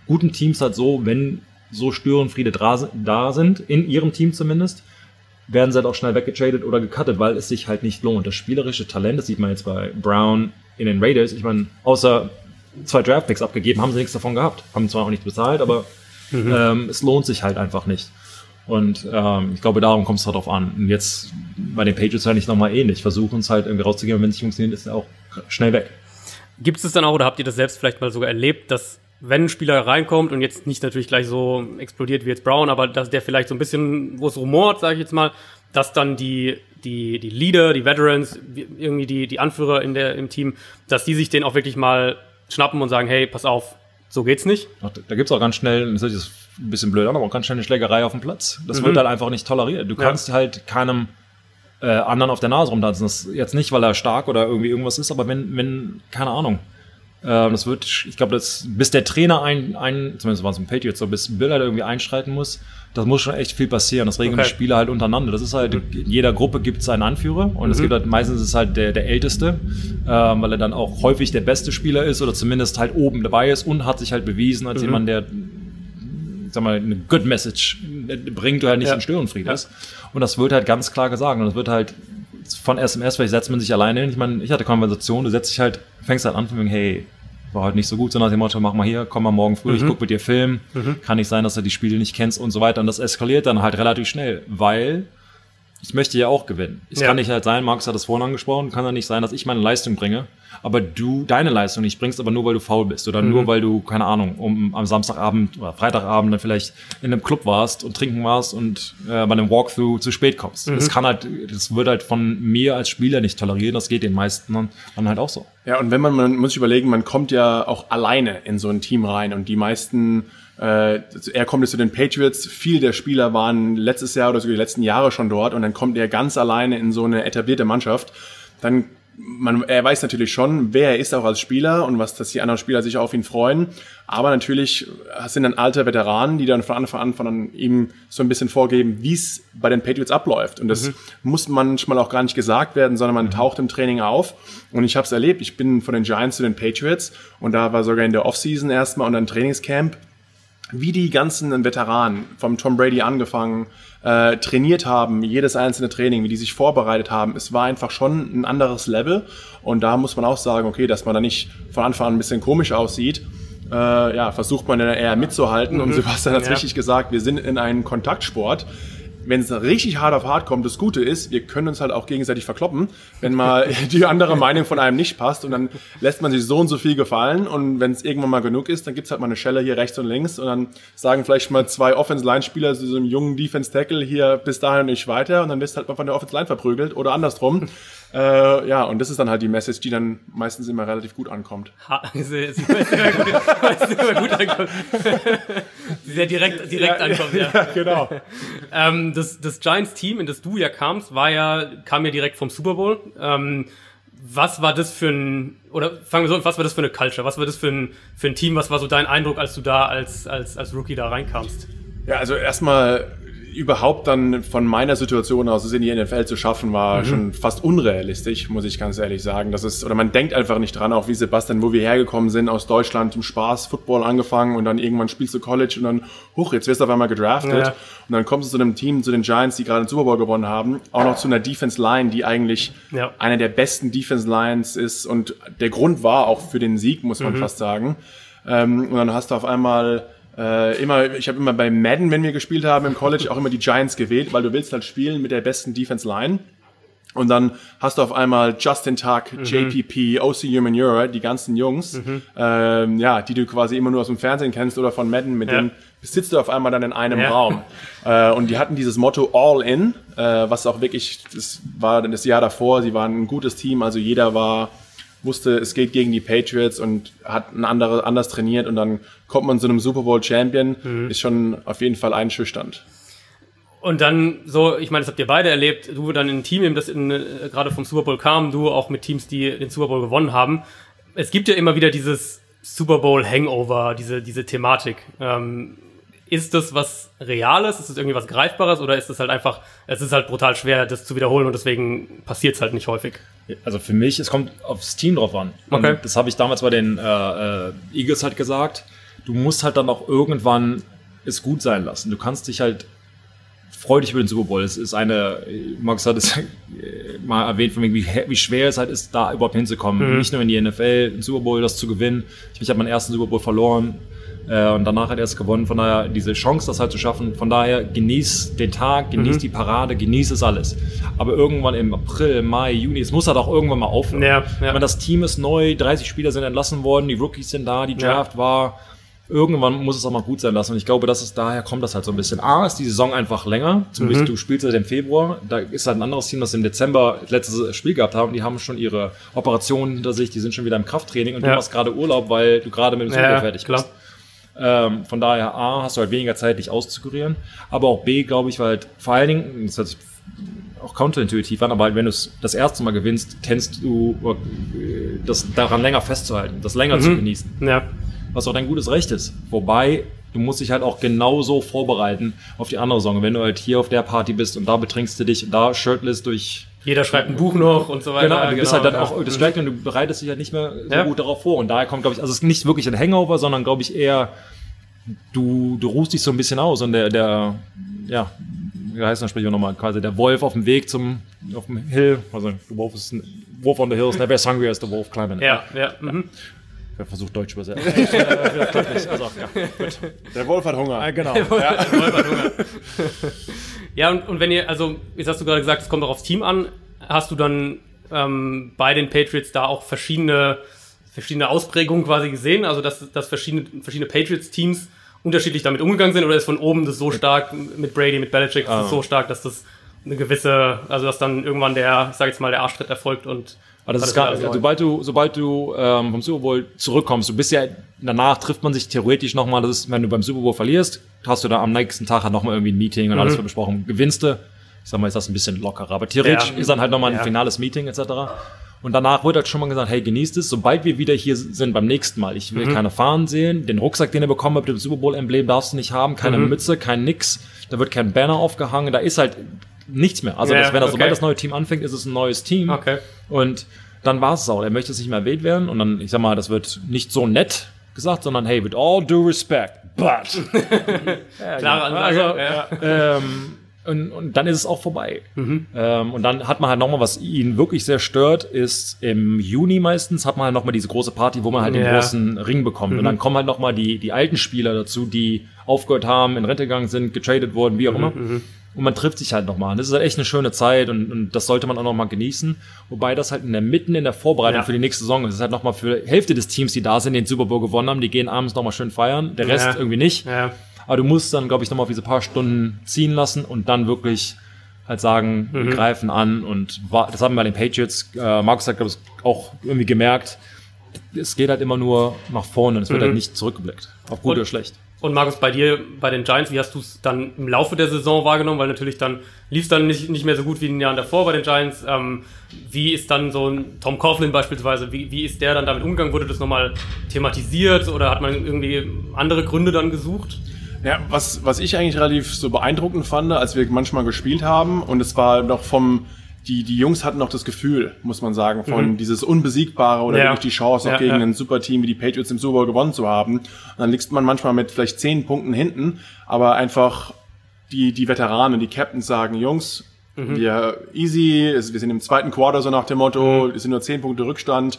guten Teams halt so, wenn so Störenfriede da sind, in ihrem Team zumindest, werden sie halt auch schnell weggetradet oder gecuttet, weil es sich halt nicht lohnt. Das spielerische Talent, das sieht man jetzt bei Brown in den Raiders. Ich meine, außer zwei Draftpicks abgegeben, haben sie nichts davon gehabt. Haben zwar auch nicht bezahlt, aber mhm. ähm, es lohnt sich halt einfach nicht. Und ähm, ich glaube, darum kommt es halt drauf an. Und jetzt bei den Patriots halt nicht nochmal ähnlich. Versuchen es halt irgendwie rauszugehen, wenn es nicht funktioniert, ist er auch schnell weg. Gibt es dann auch, oder habt ihr das selbst vielleicht mal sogar erlebt, dass wenn ein Spieler reinkommt und jetzt nicht natürlich gleich so explodiert wie jetzt Brown, aber dass der vielleicht so ein bisschen, wo es rumort, sage ich jetzt mal, dass dann die, die, die Leader, die Veterans, irgendwie die, die Anführer in der, im Team, dass die sich den auch wirklich mal schnappen und sagen, hey, pass auf, so geht's nicht. Ach, da gibt's auch ganz schnell, das ist ein bisschen blöd, aber auch ganz schnell eine Schlägerei auf dem Platz. Das mhm. wird halt einfach nicht toleriert. Du kannst ja. halt keinem äh, anderen auf der Nase rumtanzen. Das jetzt nicht, weil er stark oder irgendwie irgendwas ist, aber wenn, wenn, keine Ahnung. Äh, das wird, ich glaube, bis der Trainer ein, ein zumindest war es ein Patriots, so bis Bill halt irgendwie einschreiten muss, das muss schon echt viel passieren. Das regeln okay. die Spieler halt untereinander. Das ist halt, mhm. in jeder Gruppe gibt es einen Anführer und mhm. es gibt halt meistens ist halt der, der Älteste, äh, weil er dann auch häufig der beste Spieler ist oder zumindest halt oben dabei ist und hat sich halt bewiesen als mhm. jemand, der sag mal, eine Good Message bringt oder halt nicht ja. in Störenfried ist. Und das wird halt ganz klar gesagt. Und das wird halt von SMS, vielleicht setzt man sich alleine hin. Ich meine, ich hatte Konversation, du setzt dich halt, fängst halt an von wegen, hey, war heute nicht so gut, sondern nach dem Motto, mach mal hier, komm mal morgen früh, mhm. ich guck mit dir Film. Mhm. Kann nicht sein, dass du die Spiele nicht kennst und so weiter. Und das eskaliert dann halt relativ schnell, weil ich möchte ja auch gewinnen. Es ja. kann nicht halt sein, Markus hat es vorhin angesprochen, kann ja nicht sein, dass ich meine Leistung bringe, aber du deine Leistung nicht bringst, aber nur weil du faul bist oder mhm. nur weil du, keine Ahnung, um am Samstagabend oder Freitagabend dann vielleicht in einem Club warst und trinken warst und äh, bei einem Walkthrough zu spät kommst. Mhm. Das kann halt, das wird halt von mir als Spieler nicht tolerieren, das geht den meisten dann, dann halt auch so. Ja, und wenn man, man muss sich überlegen, man kommt ja auch alleine in so ein Team rein und die meisten äh, er kommt jetzt zu den Patriots. Viele der Spieler waren letztes Jahr oder sogar die letzten Jahre schon dort und dann kommt er ganz alleine in so eine etablierte Mannschaft. Dann man, er weiß natürlich schon, wer er ist auch als Spieler und was, dass die anderen Spieler sich auf ihn freuen. Aber natürlich sind dann alte Veteranen, die dann von Anfang an von ihm so ein bisschen vorgeben, wie es bei den Patriots abläuft. Und das mhm. muss manchmal auch gar nicht gesagt werden, sondern man taucht im Training auf. Und ich habe es erlebt. Ich bin von den Giants zu den Patriots und da war sogar in der Offseason erstmal und dann Trainingscamp wie die ganzen Veteranen, vom Tom Brady angefangen, äh, trainiert haben, jedes einzelne Training, wie die sich vorbereitet haben, es war einfach schon ein anderes Level. Und da muss man auch sagen, okay, dass man da nicht von Anfang an ein bisschen komisch aussieht, äh, ja, versucht man dann eher mitzuhalten. Mhm. Und Sebastian hat es ja. richtig gesagt, wir sind in einem Kontaktsport wenn es richtig hart auf hart kommt, das Gute ist, wir können uns halt auch gegenseitig verkloppen, wenn mal die andere Meinung von einem nicht passt und dann lässt man sich so und so viel gefallen und wenn es irgendwann mal genug ist, dann gibt's halt mal eine Schelle hier rechts und links und dann sagen vielleicht mal zwei Offense-Line-Spieler zu so einem jungen Defense-Tackle hier bis dahin und nicht weiter und dann wirst halt mal von der Offense-Line verprügelt oder andersrum. Äh, ja, und das ist dann halt die Message, die dann meistens immer relativ gut ankommt. Ha, sehr gut ankommt. sehr direkt, direkt ja, ankommt, ja. ja genau. ähm, das, das Giants-Team, in das du ja kamst, war ja, kam ja direkt vom Super Bowl. Ähm, was war das für ein, oder fangen wir so an, was war das für eine Culture? Was war das für ein, für ein Team? Was war so dein Eindruck, als du da als, als, als Rookie da reinkamst? Ja, also erstmal überhaupt dann von meiner Situation aus es in die NFL zu schaffen, war schon fast unrealistisch, muss ich ganz ehrlich sagen. Das ist, oder man denkt einfach nicht dran, auch wie Sebastian, wo wir hergekommen sind, aus Deutschland, im Spaß, Football angefangen und dann irgendwann spielst du College und dann, hoch, jetzt wirst du auf einmal gedraftet. Ja. Und dann kommst du zu einem Team, zu den Giants, die gerade den Super Bowl gewonnen haben, auch noch zu einer Defense Line, die eigentlich Ja. einer der besten Defense Lines ist und der Grund war auch für den Sieg, muss man fast sagen. Ähm, und dann hast du auf einmal äh, immer, ich habe immer bei Madden, wenn wir gespielt haben im College, auch immer die Giants gewählt, weil du willst halt spielen mit der besten Defense Line. Und dann hast du auf einmal Justin Tuck, JPP, OC Humanura, die ganzen Jungs, ähm, ja, die du quasi immer nur aus dem Fernsehen kennst oder von Madden, mit Ja. denen sitzt du auf einmal dann in einem Ja. Raum. Äh, und die hatten dieses Motto All In, äh, was auch wirklich, das war das Jahr davor, sie waren ein gutes Team, also jeder war, wusste, es geht gegen die Patriots und hat ein andere, anders trainiert und dann kommt man zu einem Super Bowl Champion, ist schon auf jeden Fall einschüchternd. Und dann so, ich meine, das habt ihr beide erlebt, du dann in ein Team, das in, äh, gerade vom Super Bowl kam, du auch mit Teams, die den Super Bowl gewonnen haben. Es gibt ja immer wieder dieses Super Bowl Hangover, diese, diese Thematik. Ähm, ist das was Reales? Ist das irgendwie was Greifbares? Oder ist das halt einfach, es ist halt brutal schwer, das zu wiederholen und deswegen passiert es halt nicht häufig? Also für mich, es kommt aufs Team drauf an. Und Okay. das habe ich damals bei den äh, äh, Eagles halt gesagt. Du musst halt dann auch irgendwann es gut sein lassen. Du kannst dich halt freu dich über den Super Bowl. Es ist eine, Max hat es äh, mal erwähnt, von wegen, wie, wie schwer es halt ist, da überhaupt hinzukommen. Nicht nur in die NFL, den Super Bowl, das zu gewinnen. Ich habe meinen ersten Super Bowl verloren äh, und danach halt erst gewonnen. Von daher, diese Chance, das halt zu schaffen, von daher genieß den Tag, genieß die Parade, genieß es alles. Aber irgendwann im April, Mai, Juni, es muss halt auch irgendwann mal aufhören. Ja, ja. Ich meine, das Team ist neu, 30 Spieler sind entlassen worden, die Rookies sind da, die Ja. Draft war. Irgendwann muss es auch mal gut sein lassen. Und ich glaube, dass es daher kommt das halt so ein bisschen. A, ist die Saison einfach länger. Zum Beispiel, du spielst halt im Februar. Da ist halt ein anderes Team, das im Dezember das letzte Spiel gehabt haben. Die haben schon ihre Operationen hinter sich. Die sind schon wieder im Krafttraining. Und Ja. du machst gerade Urlaub, weil du gerade mit dem Super Bowl fertig klar. bist. Ähm, von daher, A, hast du halt weniger Zeit, dich auszukurieren. Aber auch B, glaube ich, weil halt vor allen Dingen, das hört sich auch counterintuitiv an, aber halt, wenn du es das erste Mal gewinnst, kennst du äh, das daran länger festzuhalten, das länger zu genießen Ja. was auch dein gutes Recht ist. Wobei, du musst dich halt auch genauso vorbereiten auf die andere Saison. Wenn du halt hier auf der Party bist und da betrinkst du dich und da shirtless durch. Jeder schreibt ein Buch noch und so weiter. Genau, du bist halt dann ja. auch distracted und du bereitest dich halt nicht mehr so Ja. gut darauf vor. Und daher kommt, glaube ich, also es ist nicht wirklich ein Hangover, sondern glaube ich eher, du, du ruhst dich so ein bisschen aus und der, der, ja, wie heißt das Sprichwort nochmal, quasi der Wolf auf dem Weg zum, auf dem Hill, also the wolf is, wolf on the hill is never as hungry as the wolf climbing. it. Ja, ja. Mhm. Ich versucht Deutsch zu übersetzen. Ja, klappt nicht. Also, ja. Der Wolf hat Hunger. Ah, genau. Ja, und, und wenn ihr, also, jetzt hast du gerade gesagt, es kommt auch aufs Team an. Hast du dann ähm, bei den Patriots da auch verschiedene, verschiedene Ausprägungen quasi gesehen? Also, dass, dass verschiedene, verschiedene Patriots-Teams unterschiedlich damit umgegangen sind? Oder ist von oben das so stark mit Brady, mit Belichick, ist das so stark, dass das eine gewisse, also dass dann irgendwann der, ich sage jetzt mal, der Arschtritt erfolgt und Aber das alles ist gar, neu? sobald du, sobald du ähm, vom Super Bowl zurückkommst, du bist ja, danach trifft man sich theoretisch nochmal, das ist, wenn du beim Super Bowl verlierst, hast du da am nächsten Tag halt nochmal irgendwie ein Meeting und alles wird besprochen. Gewinnst du, ich sag mal, ist das ein bisschen lockerer. Aber theoretisch Ja. ist dann halt nochmal ein Ja. finales Meeting etc. Und danach wird halt schon mal gesagt, hey, genießt es, sobald wir wieder hier sind beim nächsten Mal. Ich will keine Fahnen sehen, den Rucksack, den ihr bekommen habt, mit dem Super Bowl-Emblem darfst du nicht haben, keine Mütze, kein nix, da wird kein Banner aufgehangen, da ist halt nichts mehr. Also Ja, das, wenn das, okay. sobald das neue Team anfängt, ist es ein neues Team. Okay. Und dann war es auch. Er möchte es nicht mehr erwähnt werden. Und dann, ich sag mal, das wird nicht so nett gesagt, sondern hey, with all due respect, but. ja, Klare genau. Ansage. Also, ja. ähm, und, und dann ist es auch vorbei. Ähm, und dann hat man halt nochmal, was ihn wirklich sehr stört, ist im Juni meistens hat man halt nochmal diese große Party, wo man halt den Ja. großen Ring bekommt. Und dann kommen halt nochmal die, die alten Spieler dazu, die aufgehört haben, in Rente gegangen sind, getradet wurden, wie auch immer. Und man trifft sich halt nochmal. Das ist halt echt eine schöne Zeit und, und das sollte man auch nochmal genießen. Wobei das halt in der mitten in der Vorbereitung Ja. für die nächste Saison ist. Das ist halt nochmal für Hälfte des Teams, die da sind, den Super Bowl gewonnen haben, die gehen abends nochmal schön feiern. Der Rest Ja. irgendwie nicht. Ja. Aber du musst dann, glaube ich, nochmal auf diese paar Stunden ziehen lassen und dann wirklich halt sagen, wir greifen an und das haben wir bei den Patriots, äh, Markus hat, glaube ich, auch irgendwie gemerkt, es geht halt immer nur nach vorne und es wird halt nicht zurückgeblickt. Auf gut Und- oder schlecht. Und Markus, bei dir, bei den Giants, wie hast du es dann im Laufe der Saison wahrgenommen? Weil natürlich dann lief es dann nicht, nicht mehr so gut wie in den Jahren davor bei den Giants. Ähm, wie ist dann so ein Tom Coughlin beispielsweise, wie, wie ist der dann damit umgegangen? Wurde das nochmal thematisiert oder hat man irgendwie andere Gründe dann gesucht? Ja, was, was ich eigentlich relativ so beeindruckend fand, als wir manchmal gespielt haben, und es war noch vom, die, die Jungs hatten noch das Gefühl, muss man sagen, von dieses Unbesiegbare oder Ja. wirklich die Chance, auch Ja, gegen ja. ein super Team wie die Patriots im Super Bowl gewonnen zu haben. Und dann liegt man manchmal mit vielleicht zehn Punkten hinten, aber einfach die, die Veteranen, die Captains sagen, Jungs, wir easy, es- wir sind im zweiten Quarter so nach dem Motto, es sind nur zehn Punkte Rückstand,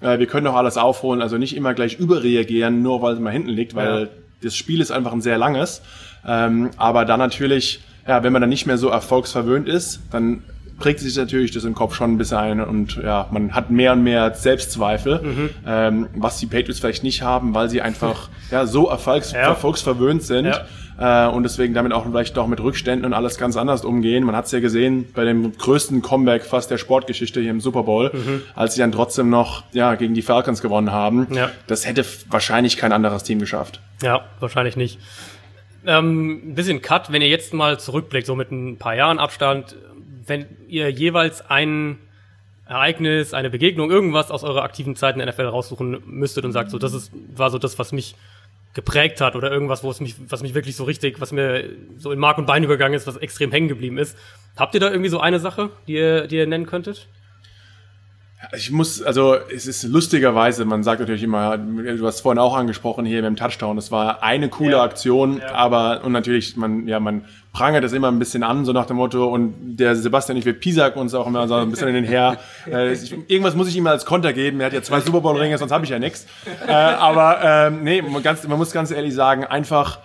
äh, wir können doch alles aufholen, also nicht immer gleich überreagieren, nur weil man hinten liegt, weil das Spiel ist einfach ein sehr langes. Ähm, aber dann natürlich, ja, wenn man dann nicht mehr so erfolgsverwöhnt ist, dann prägt sich natürlich das im Kopf schon ein bisschen ein und ja, man hat mehr und mehr Selbstzweifel, Mhm. ähm, was die Patriots vielleicht nicht haben, weil sie einfach ja, so erfolgs Ja. erfolgsverwöhnt sind äh, und deswegen damit auch vielleicht auch mit Rückständen und alles ganz anders umgehen. Man hat es ja gesehen bei dem größten Comeback fast der Sportgeschichte hier im Super Bowl, als sie dann trotzdem noch ja, gegen die Falcons gewonnen haben. Mhm. Ja. Das hätte wahrscheinlich kein anderes Team geschafft. Ja, wahrscheinlich nicht. Ähm, ein bisschen Cut, wenn ihr jetzt mal zurückblickt, so mit ein paar Jahren Abstand, wenn ihr jeweils ein Ereignis, eine Begegnung, irgendwas aus eurer aktiven Zeit in der NFL raussuchen müsstet und sagt, so, das ist, war so das, was mich geprägt hat oder irgendwas, wo es mich, was mich wirklich so richtig, was mir so in Mark und Bein übergegangen ist, was extrem hängen geblieben ist. Habt ihr da irgendwie so eine Sache, die ihr, die ihr nennen könntet? Ich muss, also es ist lustigerweise, man sagt natürlich immer, du hast vorhin auch angesprochen hier mit dem Touchdown, das war eine coole Ja. Aktion, Ja. aber und natürlich, man, ja, man prangert das immer ein bisschen an, so nach dem Motto, und der Sebastian, ich will Pisak uns auch immer so ein bisschen in den her. Äh, ich, irgendwas muss ich ihm als Konter geben, er hat ja zwei Super Bowl-Ringe, sonst habe ich ja nichts. Äh, aber ähm, nee, man, ganz, man muss ganz ehrlich sagen, einfach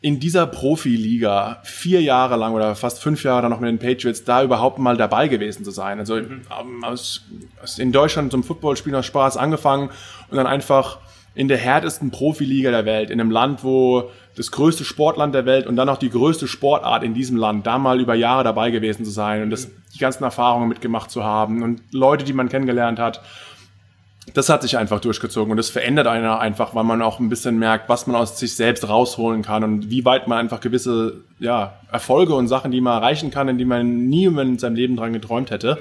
in dieser Profiliga vier Jahre lang oder fast fünf Jahre dann noch mit den Patriots da überhaupt mal dabei gewesen zu sein. Also ähm, aus, aus in Deutschland zum Footballspielen aus Spaß angefangen und dann einfach in der härtesten Profiliga der Welt, in einem Land, wo das größte Sportland der Welt und dann auch die größte Sportart in diesem Land, da mal über Jahre dabei gewesen zu sein und das, die ganzen Erfahrungen mitgemacht zu haben und Leute, die man kennengelernt hat das hat sich einfach durchgezogen und das verändert einer einfach, weil man auch ein bisschen merkt, was man aus sich selbst rausholen kann und wie weit man einfach gewisse ja, Erfolge und Sachen, die man erreichen kann, in die man nie in seinem Leben dran geträumt hätte.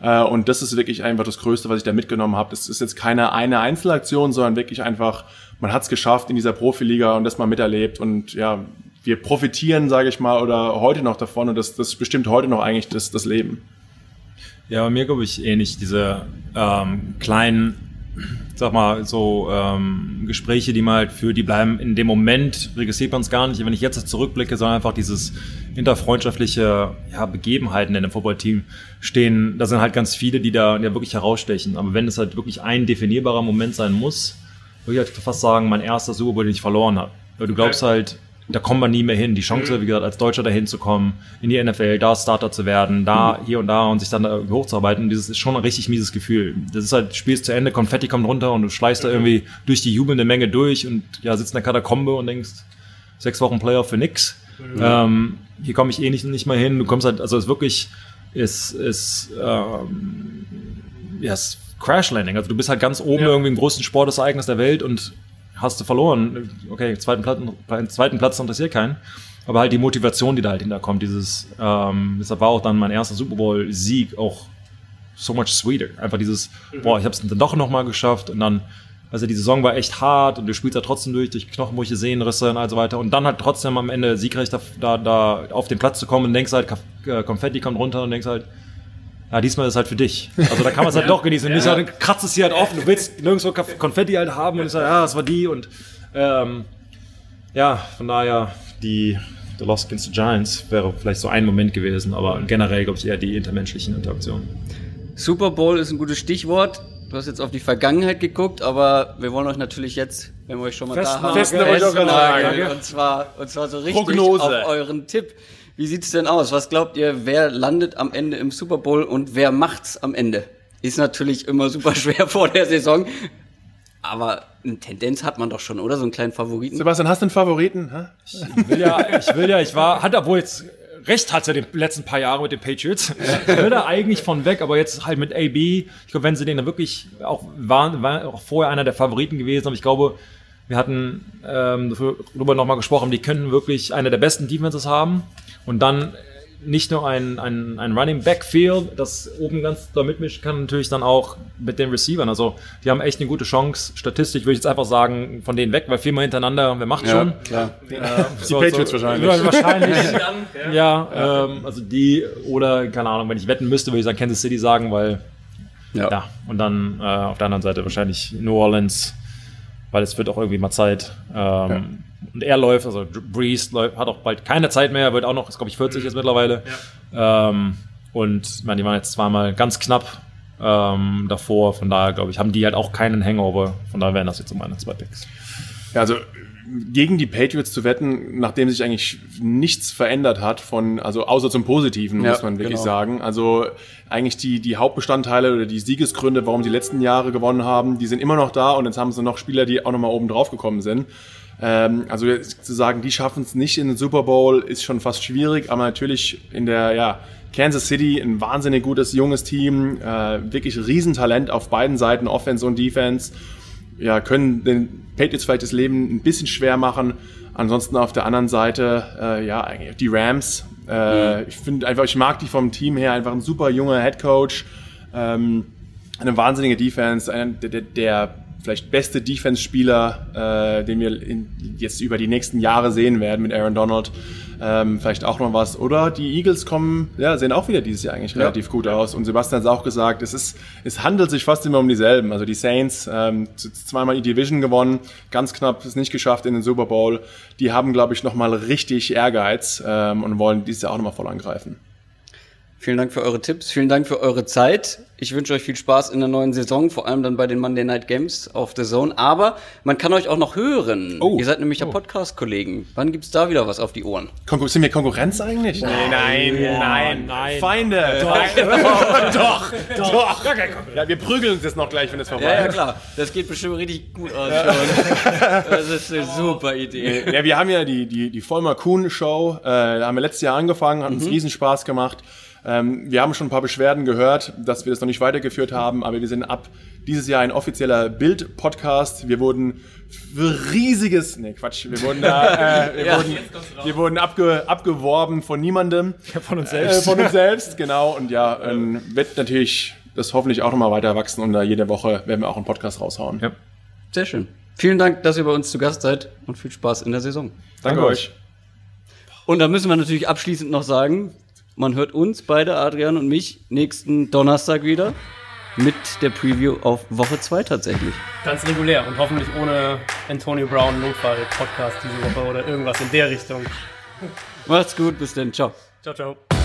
Äh, und das ist wirklich einfach das Größte, was ich da mitgenommen habe. Das ist jetzt keine eine Einzelaktion, sondern wirklich einfach, man hat es geschafft in dieser Profiliga und das mal miterlebt und ja, wir profitieren, sage ich mal, oder heute noch davon und das, das bestimmt heute noch eigentlich das, das Leben. Ja, bei mir glaube ich ähnlich diese ähm, kleinen, sag mal, so ähm, Gespräche, die man halt führt, die bleiben in dem Moment, registriert man es gar nicht, wenn ich jetzt zurückblicke, sondern einfach dieses interfreundschaftsliche ja, Begebenheiten in einem Footballteam stehen, da sind halt ganz viele, die da ja wirklich herausstechen. Aber wenn es halt wirklich ein definierbarer Moment sein muss, würde ich halt fast sagen, mein erster Super Bowl, den ich verloren habe. Weil du glaubst halt, da kommt man nie mehr hin. Die Chance, wie gesagt, als Deutscher dahin zu kommen, in die NFL, da Starter zu werden, da, hier und da und sich dann da hochzuarbeiten, dieses ist schon ein richtig mieses Gefühl. Das ist halt, Spiel ist zu Ende, Konfetti kommt runter und du schleißt da irgendwie durch die jubelnde Menge durch und ja, sitzt in der Katakombe und denkst, sechs Wochen Playoff für nix. Ähm, hier komme ich eh nicht, nicht mal hin. Du kommst halt, also es ist wirklich, ist, ist, ähm, ja, es ist Crash Landing. Also du bist halt ganz oben Ja. irgendwie im größten Sportereignis der Welt und hast du verloren. Okay, zweiten Platz, zweiten Platz interessiert keinen. Aber halt die Motivation, die da halt hinterkommt, dieses, ähm, deshalb war auch dann mein erster Super Bowl-Sieg auch so much sweeter. Einfach dieses, boah, ich habe es dann doch noch mal geschafft und dann, also die Saison war echt hart und du spielst da trotzdem durch, durch Knochenbrüche, Sehnenrisse und all so weiter und dann halt trotzdem am Ende siegreich da, da, da auf den Platz zu kommen und denkst halt, äh, Konfetti kommt runter und denkst halt, ja, diesmal ist es halt für dich. Also da kann man es halt doch genießen. Und nicht so, dann kratzt es hier halt offen. Du willst nirgendwo Konfetti halt haben und ich sage, ja, das war die und ähm, ja, von daher die The Lost Against the Giants wäre vielleicht so ein Moment gewesen, aber generell glaube ich eher die intermenschlichen Interaktionen. Super Bowl ist ein gutes Stichwort. Du hast jetzt auf die Vergangenheit geguckt, aber wir wollen euch natürlich jetzt, wenn wir euch schon mal da haben, festnageln. und zwar und zwar so richtig Prognose. auf euren Tipp. Wie sieht's denn aus? Was glaubt ihr, wer landet am Ende im Super Bowl und wer macht's am Ende? Ist natürlich immer super schwer vor der Saison, aber eine Tendenz hat man doch schon, oder? So einen kleinen Favoriten. Sebastian, hast du einen Favoriten? Hä? Ich will ja, ich will ja, ich war, hat obwohl jetzt recht hatte die letzten paar Jahre mit den Patriots. Ich will da eigentlich von weg, aber jetzt halt mit AB. Ich glaube, wenn sie den dann wirklich auch waren, war auch vorher einer der Favoriten gewesen, aber ich glaube, wir hatten ähm, darüber nochmal gesprochen, die könnten wirklich eine der besten Defenses haben und dann nicht nur ein, ein, ein Running Backfield, das oben ganz da mitmischen kann, natürlich dann auch mit den Receivern. Also die haben echt eine gute Chance. Statistisch würde ich jetzt einfach sagen, von denen weg, weil viermal hintereinander, wer macht schon? klar. Äh, Die Patriots wahrscheinlich. Wahrscheinlich. ja, Ähm, also die oder, keine Ahnung, wenn ich wetten müsste, würde ich sagen Kansas City sagen, weil Ja. ja, und dann äh, auf der anderen Seite wahrscheinlich New Orleans, weil es wird auch irgendwie mal Zeit. Ähm, Und er läuft, also Breeze läuft, hat auch bald keine Zeit mehr, wird auch noch, ist glaube ich 40 jetzt mittlerweile. Ähm, und ich meine, die waren jetzt zweimal ganz knapp ähm, davor, von daher glaube ich, haben die halt auch keinen Hangover. Von daher wären das jetzt so meine zwei Picks. Ja, also gegen die Patriots zu wetten, nachdem sich eigentlich nichts verändert hat von, also außer zum Positiven, Ja, muss man wirklich genau. sagen. Also eigentlich die, die Hauptbestandteile oder die Siegesgründe, warum die letzten Jahre gewonnen haben, die sind immer noch da und jetzt haben sie noch Spieler, die auch nochmal oben drauf gekommen sind. Ähm, also zu sagen, die schaffen es nicht in den Super Bowl, ist schon fast schwierig, aber natürlich in der, ja, Kansas City, ein wahnsinnig gutes, junges Team, äh, wirklich Riesentalent auf beiden Seiten, Offense und Defense ja, können den Patriots vielleicht das Leben ein bisschen schwer machen. Ansonsten auf der anderen Seite, äh, ja, eigentlich die Rams. Äh, Ich finde einfach, ich mag die vom Team her, einfach ein super junger Head Coach, ähm, eine wahnsinnige Defense, der, der, der vielleicht beste Defense-Spieler, äh, den wir in, jetzt über die nächsten Jahre sehen werden mit Aaron Donald. Ähm, vielleicht auch noch was. Oder die Eagles kommen, ja, sehen auch wieder dieses Jahr eigentlich relativ gut aus. Und Sebastian hat es auch gesagt, es ist, es handelt sich fast immer um dieselben. Also die Saints, ähm, zweimal die Division gewonnen, ganz knapp es nicht geschafft in den Super Bowl. Die haben, glaube ich, nochmal richtig Ehrgeiz ähm, und wollen dieses Jahr auch nochmal voll angreifen. Vielen Dank für eure Tipps, vielen Dank für eure Zeit. Ich wünsche euch viel Spaß in der neuen Saison, vor allem dann bei den Monday Night Games auf The Zone. Aber man kann euch auch noch hören. Oh. Ihr seid nämlich ja Podcast-Kollegen. Wann gibt's da wieder was auf die Ohren? Konkur sind wir Konkurrenz eigentlich? Nein, nein, nein, Feinde. Doch, doch, doch. Ja, wir prügeln uns jetzt noch gleich, wenn es vorbei Ja, ja, ist. klar. Das geht bestimmt richtig gut aus schon. Das ist eine super Idee. Ja, wir haben ja die, die, die Vollmer Kuhn Show, äh, da haben wir letztes Jahr angefangen, hat uns riesen Spaß gemacht. Ähm, wir haben schon ein paar Beschwerden gehört, dass wir das noch nicht weitergeführt haben, aber wir sind ab dieses Jahr ein offizieller Bild-Podcast. Wir wurden für riesiges, nee Quatsch, wir wurden da, äh, wir, Ja. wurden, wir wurden abge, abgeworben von niemandem. Von uns Äh, von uns selbst, genau. Und ja, ähm, wird natürlich das hoffentlich auch nochmal weiter wachsen und da jede Woche werden wir auch einen Podcast raushauen. Ja. Sehr schön. Vielen Dank, dass ihr bei uns zu Gast seid und viel Spaß in der Saison. Danke euch. Und da müssen wir natürlich abschließend noch sagen, man hört uns beide, Adrian und mich, nächsten Donnerstag wieder mit der Preview auf Woche 2 tatsächlich. Ganz regulär und hoffentlich ohne Antonio Brown Notfall-Podcast diese Woche oder irgendwas in der Richtung. Macht's gut, bis dann, ciao. Ciao, ciao.